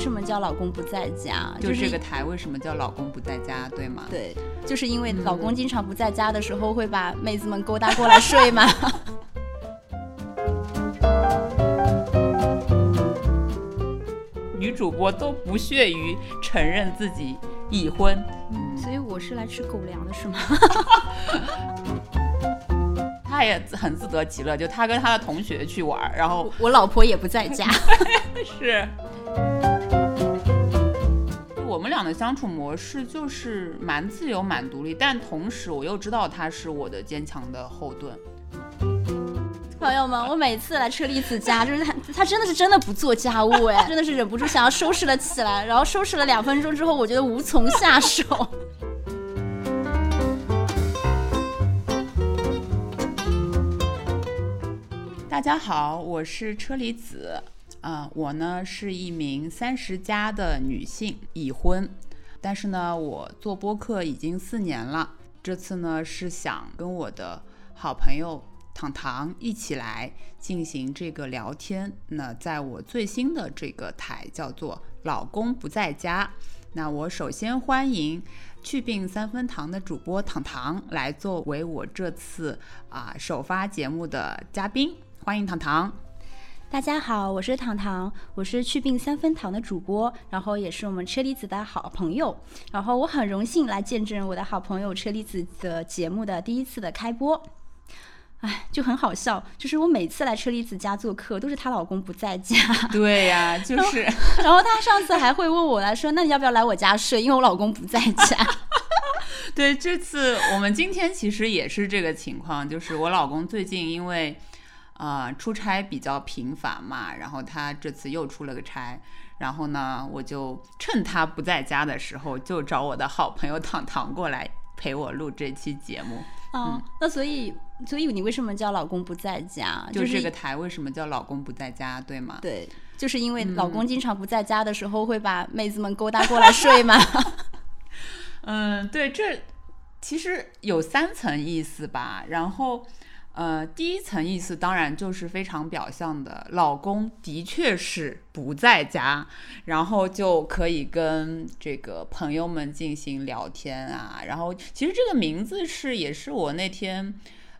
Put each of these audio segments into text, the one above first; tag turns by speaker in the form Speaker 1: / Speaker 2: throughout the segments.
Speaker 1: 为什么叫老公不在家？
Speaker 2: 就这个台为什么叫老公不在家，对吗？
Speaker 1: 对，就是因为老公经常不在家的时候，会把妹子们勾搭过来睡嘛。
Speaker 2: 女主播都不屑于承认自己已婚，
Speaker 1: 所以我是来吃狗粮的，是吗？
Speaker 2: 他也很自得其乐，就他跟他的同学去玩，然后
Speaker 1: 我老婆也不在家。
Speaker 2: 是，我们俩的相处模式就是蛮自由、蛮独立，但同时我又知道他是我的坚强的后盾。
Speaker 1: 朋友们，我每次来车厘子家，就是他，他真的是真的不做家务，哎，真的是忍不住想要收拾了起来，然后收拾了两分钟之后，我觉得无从下手。
Speaker 2: 大家好，我是车厘子，啊，我呢是一名三十加的女性，已婚，但是呢，我做播客已经四年了，这次呢是想跟我的好朋友。糖糖一起来进行这个聊天。那在我最新的这个台叫做“老公不在家”。那我首先欢迎去病三分糖的主播糖糖来作为我这次啊首发节目的嘉宾。欢迎糖糖。
Speaker 1: 大家好，我是糖糖，我是去病三分糖的主播，然后也是我们车厘子的好朋友。然后我很荣幸来见证我的好朋友车厘子的节目的第一次的开播。哎，就很好笑，就是我每次来车厘子家做客，都是她老公不在家。
Speaker 2: 对呀，就是。
Speaker 1: 然后她上次还会问我来说，那你要不要来我家睡？因为我老公不在家。
Speaker 2: 对，这次我们今天其实也是这个情况，就是我老公最近因为啊出差比较频繁嘛，然后他这次又出了个差，然后呢，我就趁他不在家的时候，就找我的好朋友糖糖过来陪我录这期节目。
Speaker 1: 嗯，那所以。所以你为什么叫老公不在家？
Speaker 2: 就这个台为什么叫老公不在家，对吗？
Speaker 1: 对，就是因为老公经常不在家的时候，会把妹子们勾搭过来睡吗？
Speaker 2: 嗯，对，这其实有三层意思吧。然后，呃，第一层意思当然就是非常表象的，老公的确是不在家，然后就可以跟这个朋友们进行聊天啊。然后，其实这个名字是也是我那天。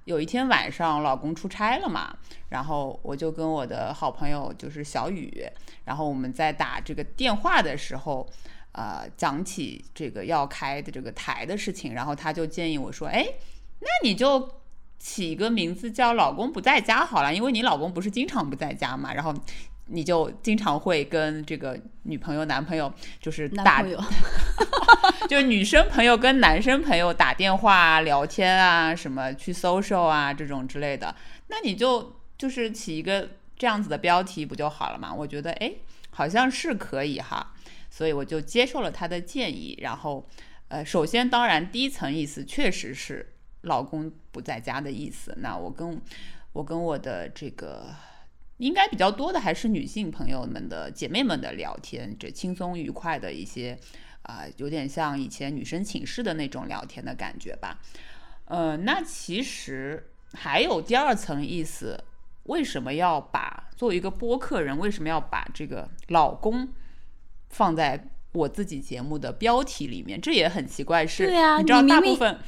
Speaker 2: 有一天晚上，老公出差了嘛，然后我就跟我的好朋友就是小雨，然后我们在打这个电话的时候，呃，讲起这个要开的这个台的事情，然后他就建议我说，哎，那你就起一个名字叫“老公不在家”好了，因为你老公不是经常不在家嘛，然后。你就经常会跟这个女朋友、男朋友，就是打，就是女生朋友跟男生朋友打电话聊天啊，什么去 social 啊这种之类的，那你就就是起一个这样子的标题不就好了嘛？我觉得哎，好像是可以哈，所以我就接受了他的建议。然后，呃，首先当然第一层意思确实是老公不在家的意思。那我跟我跟我的这个。应该比较多的还是女性朋友们的姐妹们的聊天，这轻松愉快的一些，啊，有点像以前女生寝室的那种聊天的感觉吧。呃，那其实还有第二层意思，为什么要把作为一个播客人，为什么要把这个老公放在我自己节目的标题里面？这也很奇怪，是，
Speaker 1: 对啊，
Speaker 2: 你知道大部分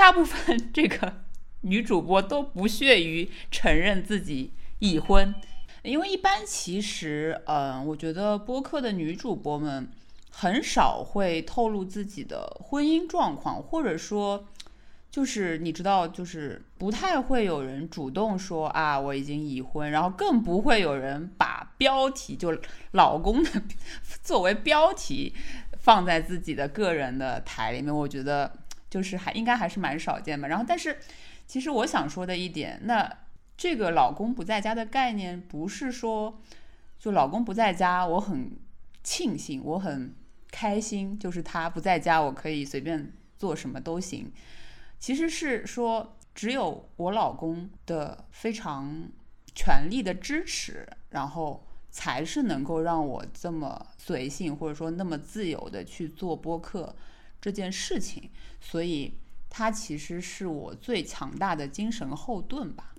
Speaker 2: 大部分这个女主播都不屑于承认自己已婚。因为一般其实，嗯，我觉得播客的女主播们很少会透露自己的婚姻状况，或者说，就是你知道，就是不太会有人主动说啊我已经已婚，然后更不会有人把标题就老公的 作为标题放在自己的个人的台里面。我觉得就是还应该还是蛮少见的。然后，但是其实我想说的一点，那。这个老公不在家的概念，不是说就老公不在家，我很庆幸，我很开心，就是他不在家，我可以随便做什么都行。其实是说，只有我老公的非常全力的支持，然后才是能够让我这么随性，或者说那么自由的去做播客这件事情。所以，它其实是我最强大的精神后盾吧。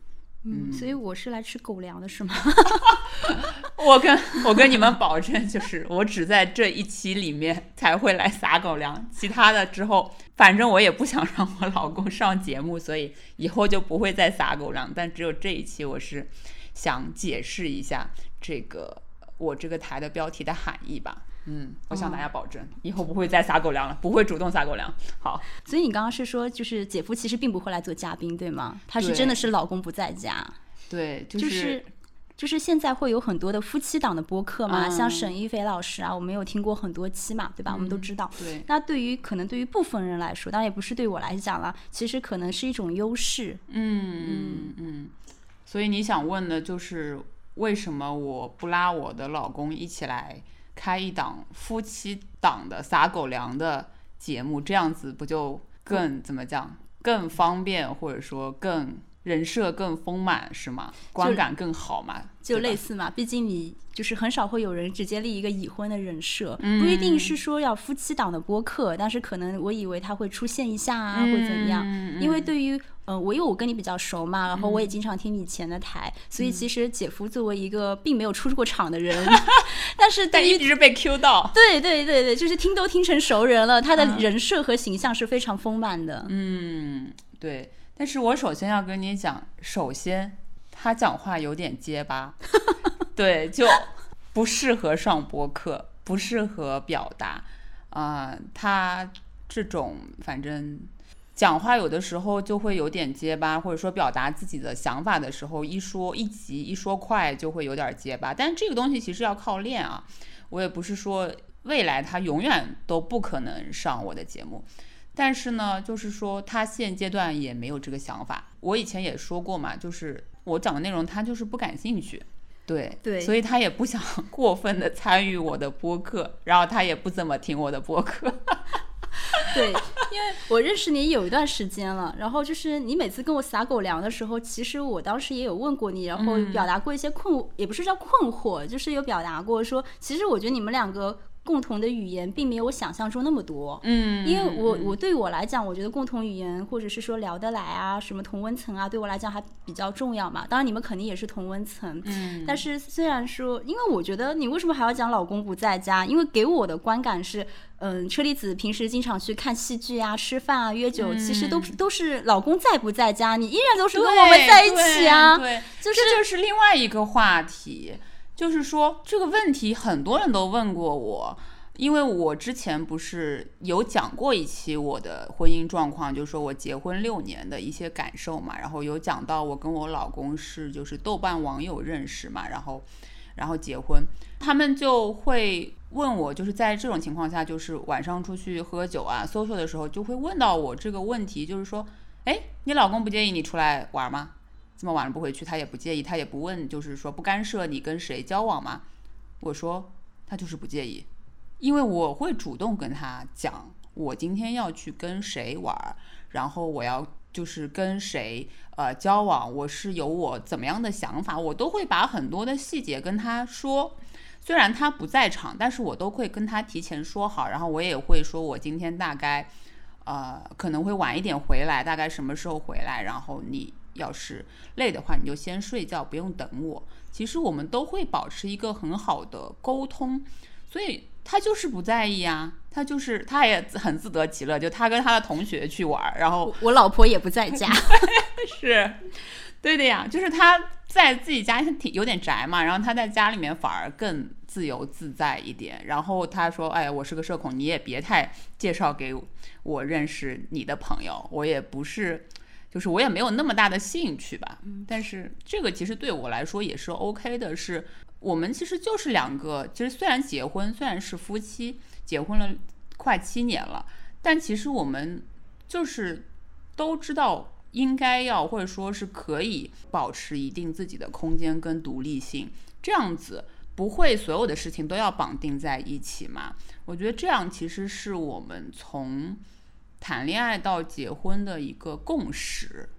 Speaker 1: 嗯，所以我是来吃狗粮的，是吗？
Speaker 2: 我跟我跟你们保证，就是我只在这一期里面才会来撒狗粮，其他的之后，反正我也不想让我老公上节目，所以以后就不会再撒狗粮。但只有这一期，我是想解释一下这个我这个台的标题的含义吧。嗯，我向大家保证，以后不会再撒狗粮了，不会主动撒狗粮。好，
Speaker 1: 所以你刚刚是说，就是姐夫其实并不会来做嘉宾，对吗？他是真的是老公不在家。
Speaker 2: 对，
Speaker 1: 就
Speaker 2: 是
Speaker 1: 就是现在会有很多的夫妻档的播客嘛，像沈一菲老师啊，我们有听过很多期嘛，对吧？我们都知道。
Speaker 2: 对。
Speaker 1: 那对于可能对于部分人来说，当然也不是对我来讲了，其实可能是一种优势。
Speaker 2: 嗯嗯嗯。所以你想问的就是为什么我不拉我的老公一起来？开一档夫妻档的撒狗粮的节目，这样子不就更怎么讲？更方便，或者说更人设更丰满，是吗？观感更好嘛？
Speaker 1: 就类似嘛，毕竟你就是很少会有人直接立一个已婚的人设，不一定是说要夫妻档的播客，但是可能我以为他会出现一下啊，或怎样？因为对于。呃，我因为我跟你比较熟嘛，然后我也经常听以前的台，所以其实姐夫作为一个并没有出过场的人，但是
Speaker 2: 但一直被 Q 到，
Speaker 1: 对对对对，就是听都听成熟人了，他的人设和形象是非常丰满的。
Speaker 2: 嗯，对。但是我首先要跟你讲，首先他讲话有点结巴，对，就不适合上播客，不适合表达。啊，他这种反正。讲话有的时候就会有点结巴，或者说表达自己的想法的时候，一说一急，一说快就会有点结巴。但这个东西其实要靠练啊。我也不是说未来他永远都不可能上我的节目，但是呢，就是说他现阶段也没有这个想法。我以前也说过嘛，就是我讲的内容他就是不感兴趣，对
Speaker 1: 对，
Speaker 2: 所以他也不想 过分的参与我的播客，然后他也不怎么听我的播客。
Speaker 1: 对，因为我认识你有一段时间了，然后就是你每次跟我撒狗粮的时候，其实我当时也有问过你，然后表达过一些困，也不是叫困惑，就是有表达过说，其实我觉得你们两个。共同的语言并没有我想象中那么多，
Speaker 2: 嗯，
Speaker 1: 因为我我对我来讲，我觉得共同语言或者是说聊得来啊，什么同温层啊，对我来讲还比较重要嘛。当然你们肯定也是同温层，
Speaker 2: 嗯，
Speaker 1: 但是虽然说，因为我觉得你为什么还要讲老公不在家？因为给我的观感是，嗯，车厘子平时经常去看戏剧啊、吃饭啊、约酒，其实都都是老公在不在家，你依然都是跟我们在一起啊，
Speaker 2: 对，
Speaker 1: 这
Speaker 2: 就是另外一个话题。就是说这个问题很多人都问过我，因为我之前不是有讲过一期我的婚姻状况，就是说我结婚六年的一些感受嘛，然后有讲到我跟我老公是就是豆瓣网友认识嘛，然后然后结婚，他们就会问我，就是在这种情况下，就是晚上出去喝酒啊、social 的时候，就会问到我这个问题，就是说，哎，你老公不介意你出来玩吗？这么晚了不回去，他也不介意，他也不问，就是说不干涉你跟谁交往吗？我说他就是不介意，因为我会主动跟他讲，我今天要去跟谁玩，然后我要就是跟谁呃交往，我是有我怎么样的想法，我都会把很多的细节跟他说。虽然他不在场，但是我都会跟他提前说好，然后我也会说我今天大概呃可能会晚一点回来，大概什么时候回来，然后你。要是累的话，你就先睡觉，不用等我。其实我们都会保持一个很好的沟通，所以他就是不在意啊，他就是他也很自得其乐，就他跟他的同学去玩，然后
Speaker 1: 我老婆也不在家，
Speaker 2: 是对的呀，就是他在自己家挺有点宅嘛，然后他在家里面反而更自由自在一点。然后他说：“哎，我是个社恐，你也别太介绍给我认识你的朋友，我也不是。”就是我也没有那么大的兴趣吧，但是这个其实对我来说也是 OK 的。是我们其实就是两个，其实虽然结婚，虽然是夫妻，结婚了快七年了，但其实我们就是都知道应该要或者说是可以保持一定自己的空间跟独立性，这样子不会所有的事情都要绑定在一起嘛？我觉得这样其实是我们从。谈恋爱到结婚的一个共识，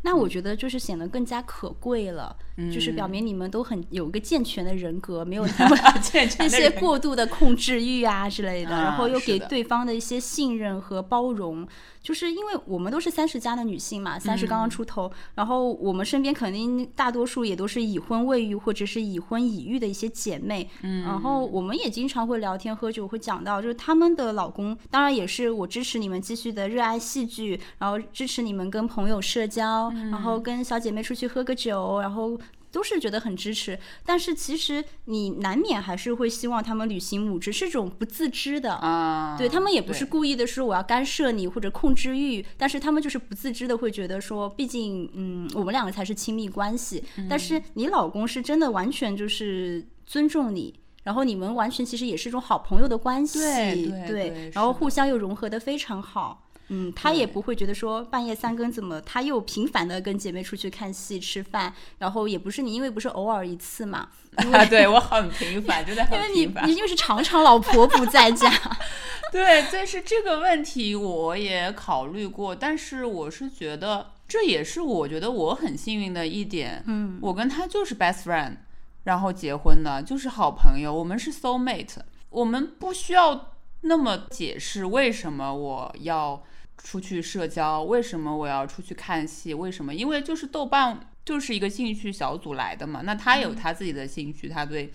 Speaker 1: 那我觉得就是显得更加可贵了。就是表明你们都很有一个健全的人格，没有那么
Speaker 2: 健全
Speaker 1: 那些过度的控制欲啊之类的，
Speaker 2: 啊
Speaker 1: 然后又给对方的一些信任和包容。就是因为我们都是三十加的女性嘛，三十刚刚出头，然后我们身边肯定大多数也都是已婚未育或者是已婚已育的一些姐妹，嗯，然后我们也经常会聊天喝酒，会讲到就是他们的老公，当然也是我支持你们继续的热爱戏剧，然后支持你们跟朋友社交，然后跟小姐妹出去喝个酒，然后。都是觉得很支持，但是其实你难免还是会希望他们履行母职，是一种不自知的，
Speaker 2: 啊，
Speaker 1: 对他们也不是故意的说我要干涉你或者控制欲，但是他们就是不自知的会觉得说，毕竟嗯，我们两个才是亲密关系。
Speaker 2: 嗯
Speaker 1: 但是你老公是真的完全就是尊重你，然后你们完全其实也是一种好朋友的关系，
Speaker 2: 对对
Speaker 1: 然后互相又融合的非常好。嗯，他也不会觉得说半夜三更怎么，他又频繁的跟姐妹出去看戏、吃饭，然后也不是你，因为不是偶尔一次嘛，
Speaker 2: 啊，对我很频繁，真的很频繁。
Speaker 1: 因为你你。因为是常常老婆不在家，
Speaker 2: 对，但是这个问题我也考虑过，但是我是觉得这也是我觉得我很幸运的一点。
Speaker 1: 嗯，
Speaker 2: 我跟他就是 best friend，然后结婚的，就是好朋友，我们是 soul mate，我们不需要那么解释为什么我要出去社交，为什么我要出去看戏，为什么？因为就是豆瓣就是一个兴趣小组来的嘛，那他有他自己的兴趣，他对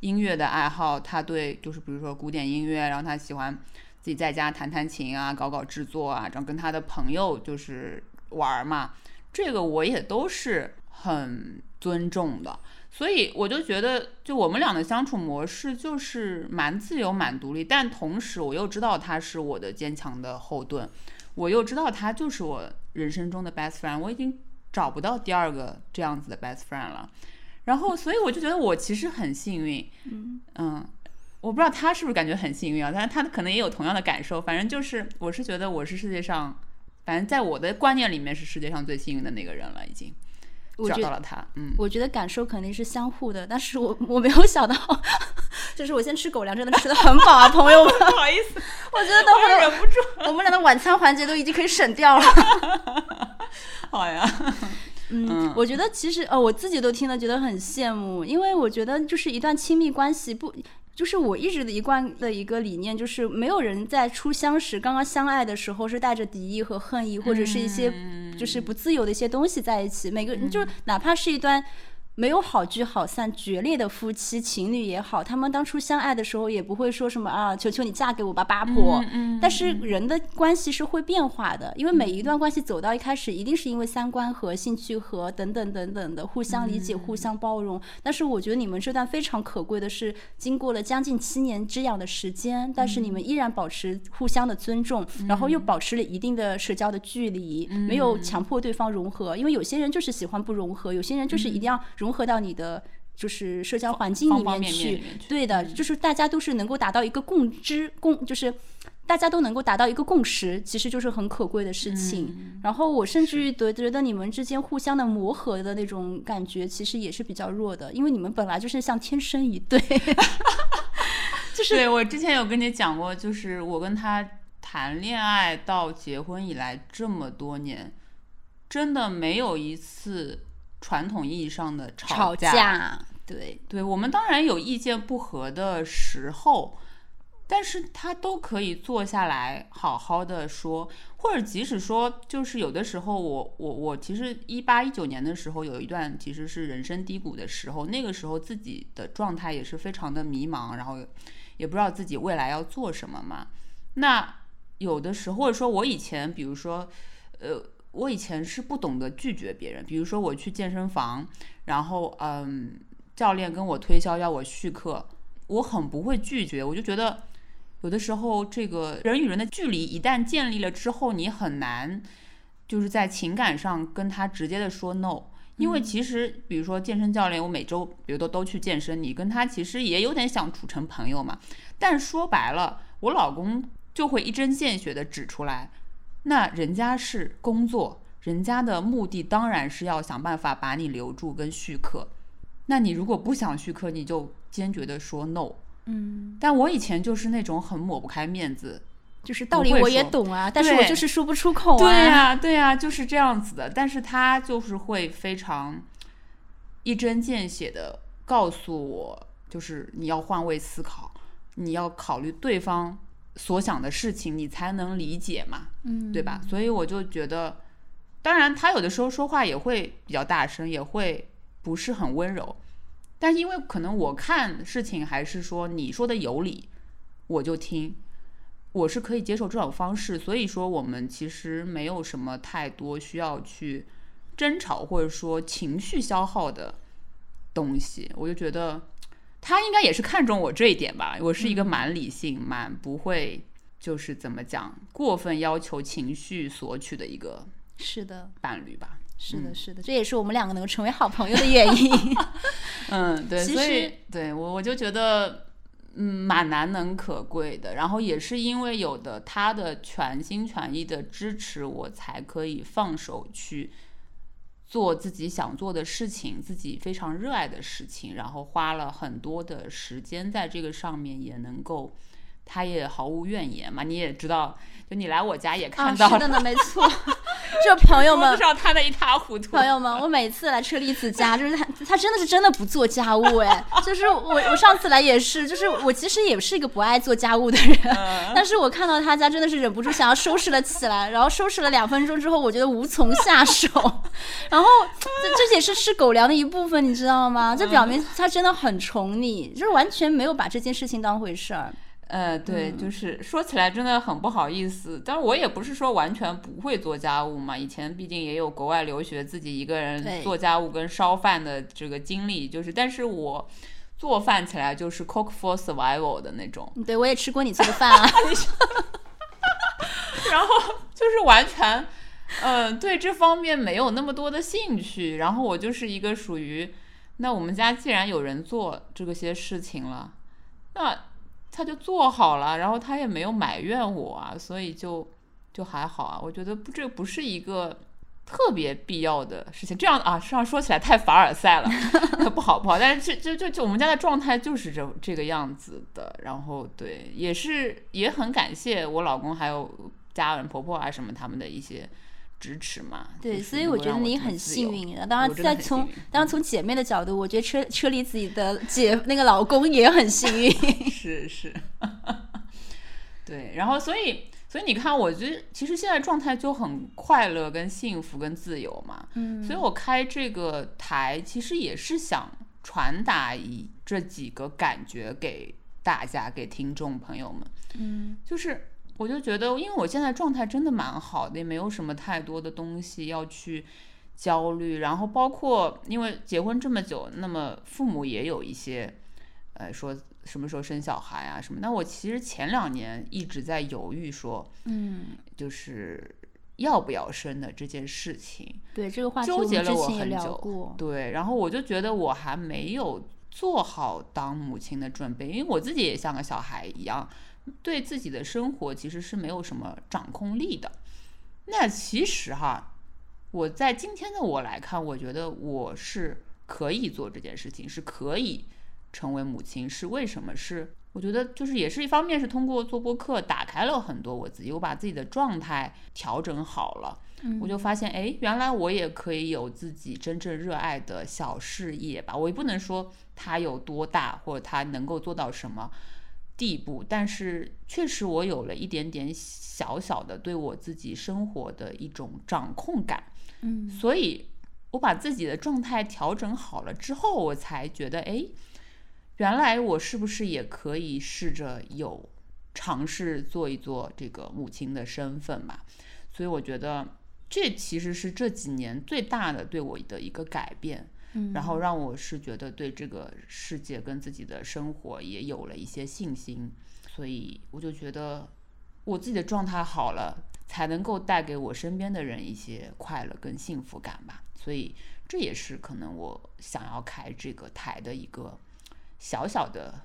Speaker 2: 音乐的爱好，他对就是比如说古典音乐，然后他喜欢自己在家弹弹琴啊，搞搞制作啊，然后跟他的朋友就是玩儿嘛，这个我也都是很尊重的。所以我就觉得，就我们俩的相处模式就是蛮自由、蛮独立，但同时我又知道他是我的坚强的后盾，我又知道他就是我人生中的 best friend，我已经找不到第二个这样子的 best friend 了。然后，所以我就觉得我其实很幸运，嗯我不知道他是不是感觉很幸运啊，但是他可能也有同样的感受。反正就是，我是觉得我是世界上，反正在我的观念里面是世界上最幸运的那个人了，已经找到了他。嗯，
Speaker 1: 我觉得感受肯定是相互的，但是我我没有想到，就是我先吃狗粮真的吃的很饱啊，朋友们，
Speaker 2: 不好意思，
Speaker 1: 我觉得等会儿
Speaker 2: 忍不住。
Speaker 1: 我们俩的晚餐环节都已经可以省掉了。
Speaker 2: 好呀，
Speaker 1: 嗯，我觉得其实呃，我自己都听了觉得很羡慕，因为我觉得就是一段亲密关系不。就是我一直的一贯的一个理念，就是没有人在初相识、刚刚相爱的时候是带着敌意和恨意，或者是一些就是不自由的一些东西在一起。每个人就是哪怕是一段没有好聚好散、决裂的夫妻情侣也好，他们当初相爱的时候也不会说什么啊，求求你嫁给我吧，八婆。
Speaker 2: 嗯
Speaker 1: 但是人的关系是会变化的，因为每一段关系走到一开始，一定是因为三观和兴趣和等等等等的互相理解、互相包容。但是我觉得你们这段非常可贵的是，经过了将近七年之痒的时间，但是你们依然保持互相的尊重，然后又保持了一定的社交的距离，没有强迫对方融合。因为有些人就是喜欢不融合，有些人就是一定要融合到你的。就是社交环境
Speaker 2: 里面去，
Speaker 1: 对的，就是大家都是能够达到一个共知共，就是大家都能够达到一个共识，其实就是很可贵的事情。然后我甚至于觉觉得你们之间互相的磨合的那种感觉，其实也是比较弱的，因为你们本来就是像天生一对。就是
Speaker 2: 对我之前有跟你讲过，就是我跟他谈恋爱到结婚以来这么多年，真的没有一次传统意义上的
Speaker 1: 吵
Speaker 2: 架。
Speaker 1: 架，对，
Speaker 2: 对我们当然有意见不合的时候，但是他都可以坐下来好好的说，或者即使说，就是有的时候我我我其实一八一九年的时候有一段其实是人生低谷的时候，那个时候自己的状态也是非常的迷茫，然后也不知道自己未来要做什么嘛。那有的时候，或者说我以前，比如说，呃。我以前是不懂得拒绝别人，比如说我去健身房，然后嗯，教练跟我推销要我续课，我很不会拒绝，我就觉得有的时候这个人与人的距离一旦建立了之后，你很难就是在情感上跟他直接的说 no，因为其实比如说健身教练，我每周比如都都去健身，你跟他其实也有点想处成朋友嘛，但说白了，我老公就会一针见血的指出来。那人家是工作，人家的目的当然是要想办法把你留住跟续课。那你如果不想续课，你就坚决的说 no。
Speaker 1: 嗯，
Speaker 2: 但我以前就是那种很抹不开面子，
Speaker 1: 就是道理我也懂啊，但是我就是说不出口啊。
Speaker 2: 对呀、对呀、就是这样子的。但是他就是会非常一针见血的告诉我，就是你要换位思考，你要考虑对方所想的事情，你才能理解嘛，
Speaker 1: 嗯，
Speaker 2: 对吧？所以我就觉得，当然他有的时候说话也会比较大声，也会不是很温柔，但因为可能我看事情还是说你说的有理，我就听。我是可以接受这种方式，所以说我们其实没有什么太多需要去争吵或者说情绪消耗的东西。我就觉得他应该也是看中我这一点吧。我是一个蛮理性、蛮不会就是怎么讲过分要求情绪索取的一个
Speaker 1: 是的，
Speaker 2: 伴侣吧。
Speaker 1: 是的，是的，这也是我们两个能够成为好朋友的原因。
Speaker 2: 嗯，对，
Speaker 1: 其
Speaker 2: 所以对我我就觉得。嗯，蛮难能可贵的。然后也是因为有的他的全心全意的支持，我才可以放手去做自己想做的事情，自己非常热爱的事情。然后花了很多的时间在这个上面，也能够，他也毫无怨言嘛。你也知道，就你来我家也看到了，
Speaker 1: 啊、是的呢，没错。就朋友们
Speaker 2: 上摊的一塌糊涂。
Speaker 1: 朋友们，我每次来车厘子家，就是他，他真的是真的不做家务哎。就是我，我上次来也是，就是我其实也是一个不爱做家务的人，
Speaker 2: 嗯
Speaker 1: 但是我看到他家真的是忍不住想要收拾了起来，然后收拾了两分钟之后，我觉得无从下手。然后这这也是吃狗粮的一部分，你知道吗？这表明他真的很宠你，就是完全没有把这件事情当回事儿。
Speaker 2: 呃，对，就是说起来真的很不好意思，但是我也不是说完全不会做家务嘛。以前毕竟也有国外留学，自己一个人做家务跟烧饭的这个经历，就是，但是我做饭起来就是 cook for survival 的那种，
Speaker 1: 对我也吃过你做的饭啊，
Speaker 2: 然后就是完全，嗯、对这方面没有那么多的兴趣。然后我就是一个属于，那我们家既然有人做这个些事情了，那他就做好了，然后他也没有埋怨我啊，所以就就还好啊。我觉得不，这不是一个特别必要的事情。这样啊，这样说起来太凡尔赛了，不好不好。但是就就就就我们家的状态就是这这个样子的。然后对，也是也很感谢我老公还有家人婆婆啊什么他们的一些。支持嘛，
Speaker 1: 对，
Speaker 2: 就是
Speaker 1: 所以我觉得你很幸运的。当然
Speaker 2: 我，真的
Speaker 1: 再从当然从姐妹的角度，我觉得车车厘子的姐那个老公也很幸运。
Speaker 2: 是是，对，然后所以所以你看，我觉得其实现在状态就很快乐、跟幸福、跟自由嘛。
Speaker 1: 嗯
Speaker 2: 所以我开这个台，其实也是想传达一这几个感觉给大家、给听众朋友们。
Speaker 1: 嗯
Speaker 2: 就是我就觉得，因为我现在状态真的蛮好的，也没有什么太多的东西要去焦虑。然后包括因为结婚这么久，那么父母也有一些，呃，说什么时候生小孩啊什么。那我其实前两年一直在犹豫，说
Speaker 1: 嗯，
Speaker 2: 就是要不要生的这件事情。
Speaker 1: 对这个话题
Speaker 2: 纠结了我很久
Speaker 1: 过。
Speaker 2: 对，然后我就觉得我还没有做好当母亲的准备，因为我自己也像个小孩一样，对自己的生活其实是没有什么掌控力的。那其实哈，我在今天的我来看，我觉得我是可以做这件事情，是可以成为母亲。是为什么？是我觉得就是也是一方面是通过做播客打开了很多我自己，我把自己的状态调整好了。我就发现，哎，原来我也可以有自己真正热爱的小事业吧。我也不能说它有多大，或者它能够做到什么地步，但是确实我有了一点点小小的对我自己生活的一种掌控感。
Speaker 1: 嗯
Speaker 2: 所以我把自己的状态调整好了之后，我才觉得，哎，原来我是不是也可以试着有尝试做一做这个母亲的身份嘛？所以我觉得这其实是这几年最大的对我的一个改变，
Speaker 1: 嗯
Speaker 2: 然后让我是觉得对这个世界跟自己的生活也有了一些信心，所以我就觉得我自己的状态好了，才能够带给我身边的人一些快乐跟幸福感吧。所以这也是可能我想要开这个台的一个小小的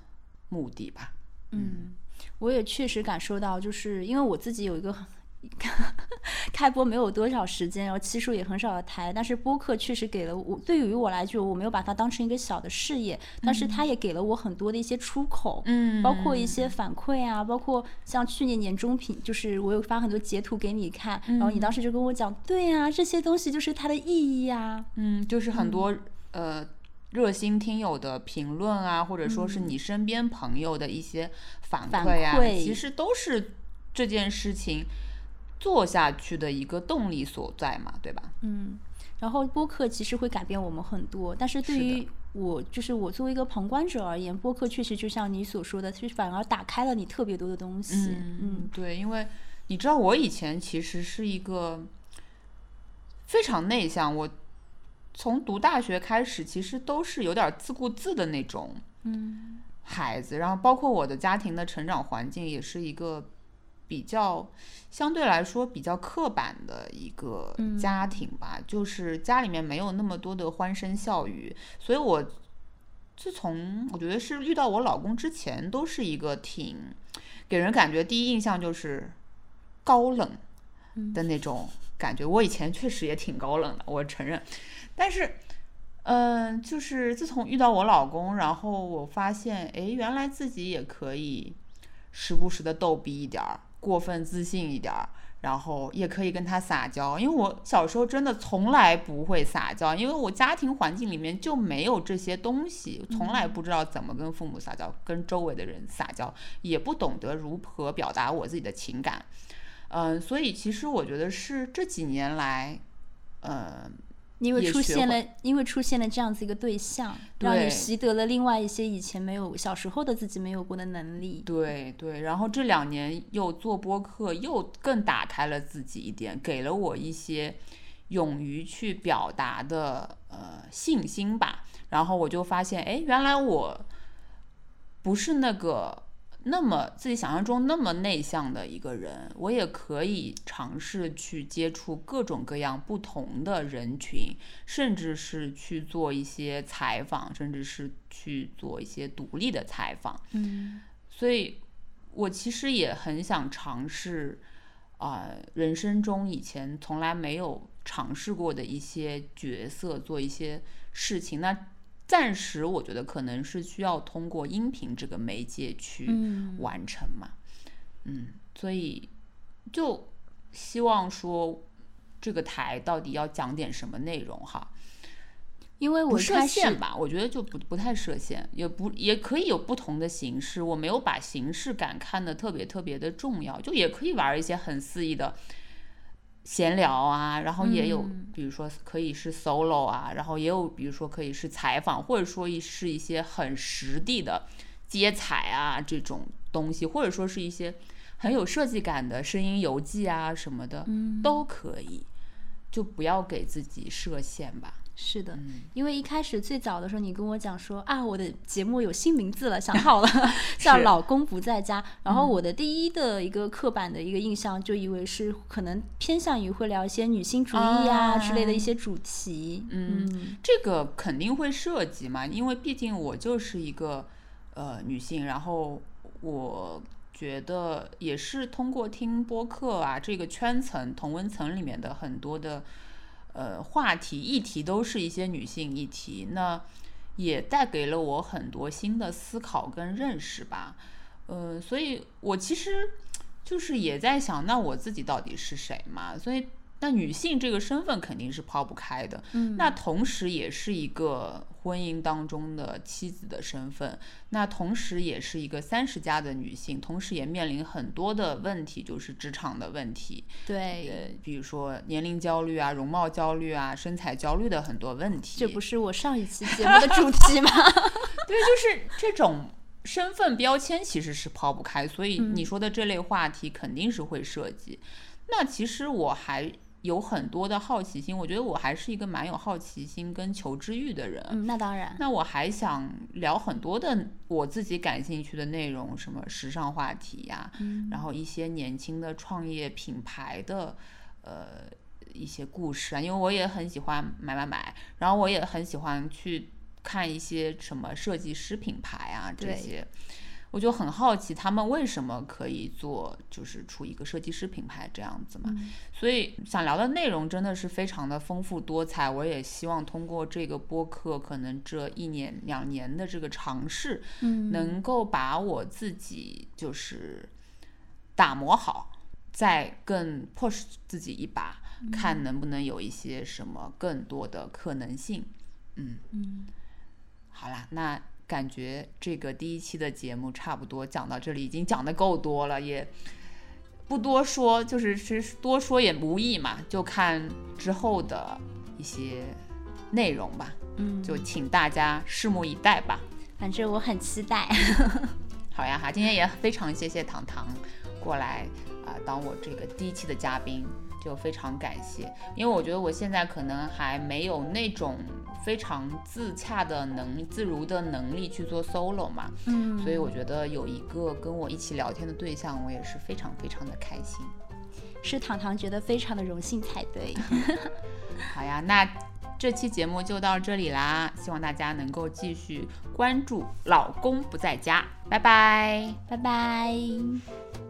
Speaker 2: 目的吧。
Speaker 1: 嗯，我也确实感受到，就是因为我自己有一个很 开播没有多少时间，然后期数也很少的台，但是播客确实给了我，对于我来说，我没有把它当成一个小的事业，但是它也给了我很多的一些出口。
Speaker 2: 嗯
Speaker 1: 包括一些反馈啊，包括像去年年中品，就是我有发很多截图给你看，然后你当时就跟我讲，对呀、这些东西就是它的意义啊。
Speaker 2: 嗯，就是很多、呃热心听友的评论啊，或者说是
Speaker 1: 嗯
Speaker 2: 你身边朋友的一些反
Speaker 1: 反
Speaker 2: 馈啊，
Speaker 1: 馈
Speaker 2: 其实都是这件事情做下去的一个动力所在嘛，对吧？
Speaker 1: 嗯，然后播客其实会改变我们很多，但是对于我，就是我作为一个旁观者而言，播客确实就像你所说的，其实反而打开了你特别多的东西。嗯
Speaker 2: 对，因为你知道我以前其实是一个非常内向，我从读大学开始其实都是有点自顾自的那种
Speaker 1: 嗯
Speaker 2: 孩子，然后包括我的家庭的成长环境也是一个比较相对来说比较刻板的一个
Speaker 1: 嗯
Speaker 2: 家庭吧，就是家里面没有那么多的欢声笑语，所以我自从我觉得是遇到我老公之前，都是一个挺给人感觉第一印象就是高冷
Speaker 1: 嗯
Speaker 2: 的那种感觉。我以前确实也挺高冷的，我承认，但是。嗯，就是自从遇到我老公，然后我发现，哎，原来自己也可以时不时的逗逼一点儿，过分自信一点儿，然后也可以跟他撒娇。因为我小时候真的从来不会撒娇，因为我家庭环境里面就没有这些东西，从来不知道怎么跟父母撒娇，跟周围的人撒娇，也不懂得如何表达我自己的情感。嗯，所以其实我觉得是这几年来，嗯，
Speaker 1: 因为出现了，因为出现了这样子一个对象，让你
Speaker 2: 对
Speaker 1: 习得了另外一些以前没有小时候的自己没有过的能力。
Speaker 2: 对对，然后这两年又做播客，又更打开了自己一点，给了我一些勇于去表达的呃信心吧。然后我就发现，哎，原来我不是那个那么自己想象中那么内向的一个人，我也可以尝试去接触各种各样不同的人群，甚至是去做一些采访，甚至是去做一些独立的采访。
Speaker 1: 嗯
Speaker 2: 所以，我其实也很想尝试，啊、人生中以前从来没有尝试过的一些角色，做一些事情。那暂时我觉得可能是需要通过音频这个媒介去
Speaker 1: 嗯
Speaker 2: 完成嘛，嗯，所以就希望说这个台到底要讲点什么内容哈。
Speaker 1: 因为我
Speaker 2: 不设限吧，我觉得就不不太设限，也不也可以有不同的形式。我没有把形式感看得特别特别的重要，就也可以玩一些很肆意的闲聊啊，然后也有、
Speaker 1: 嗯
Speaker 2: 比如说可以是 solo 啊，然后也有比如说可以是采访，或者说一是一些很实地的接采啊这种东西，或者说是一些很有设计感的声音游记啊什么的，
Speaker 1: 嗯
Speaker 2: 都可以，就不要给自己设限吧。
Speaker 1: 是的，
Speaker 2: 嗯
Speaker 1: 因为一开始最早的时候，你跟我讲说啊，我的节目有新名字了，想好了，叫《老公不在家》。然后
Speaker 2: 嗯
Speaker 1: 我的第一的一个刻板的一个印象，就以为是可能偏向于会聊一些女性主义啊
Speaker 2: 啊
Speaker 1: 之类的一些主题。
Speaker 2: 嗯
Speaker 1: 嗯
Speaker 2: 这个肯定会涉及嘛，因为毕竟我就是一个呃女性，然后我觉得也是通过听播客啊，这个圈层同温层里面的很多的呃话题议题都是一些女性议题，那也带给了我很多新的思考跟认识吧。呃，所以我其实就是也在想，那我自己到底是谁嘛？所以。那女性这个身份肯定是抛不开的，
Speaker 1: 嗯
Speaker 2: 那同时也是一个婚姻当中的妻子的身份，那同时也是一个三十加的女性，同时也面临很多的问题，就是职场的问题，
Speaker 1: 对，
Speaker 2: 呃，比如说年龄焦虑啊、容貌焦虑啊、身材焦虑的很多问题。
Speaker 1: 这不是我上一期节目的 主题吗？
Speaker 2: 对，就是这种身份标签其实是抛不开，所以
Speaker 1: 嗯
Speaker 2: 你说的这类话题肯定是会涉及。那其实我还有很多的好奇心，我觉得我还是一个蛮有好奇心跟求知欲的人。
Speaker 1: 嗯，那当然。
Speaker 2: 那我还想聊很多的我自己感兴趣的内容，什么时尚话题呀、
Speaker 1: 嗯
Speaker 2: 然后一些年轻的创业品牌的呃一些故事啊，因为我也很喜欢买买买，然后我也很喜欢去看一些什么设计师品牌啊这
Speaker 1: 对
Speaker 2: 些。我就很好奇他们为什么可以做，就是出一个设计师品牌这样子嘛。
Speaker 1: 嗯
Speaker 2: 所以想聊的内容真的是非常的丰富多彩。我也希望通过这个播客，可能这一年两年的这个尝试，
Speaker 1: 嗯，
Speaker 2: 能够把我自己就是打磨好，再更 push 自己一把，看能不能有一些什么更多的可能性。嗯，
Speaker 1: 嗯，
Speaker 2: 好啦，那感觉这个第一期的节目差不多讲到这里，已经讲的够多了，也不多说，就是其实多说也无益嘛，就看之后的一些内容吧。
Speaker 1: 嗯，
Speaker 2: 就请大家拭目以待吧。
Speaker 1: 反正我很期待。
Speaker 2: 好呀哈，今天也非常谢谢糖糖过来啊、当我这个第一期的嘉宾，就非常感谢。因为我觉得我现在可能还没有那种非常自洽的能自如的能力去做 solo 嘛，
Speaker 1: 嗯，
Speaker 2: 所以我觉得有一个跟我一起聊天的对象，我也是非常非常的开心。
Speaker 1: 是糖糖觉得非常的荣幸才对。
Speaker 2: 好呀，那这期节目就到这里啦，希望大家能够继续关注《老公不在家》，拜拜。
Speaker 1: 拜拜。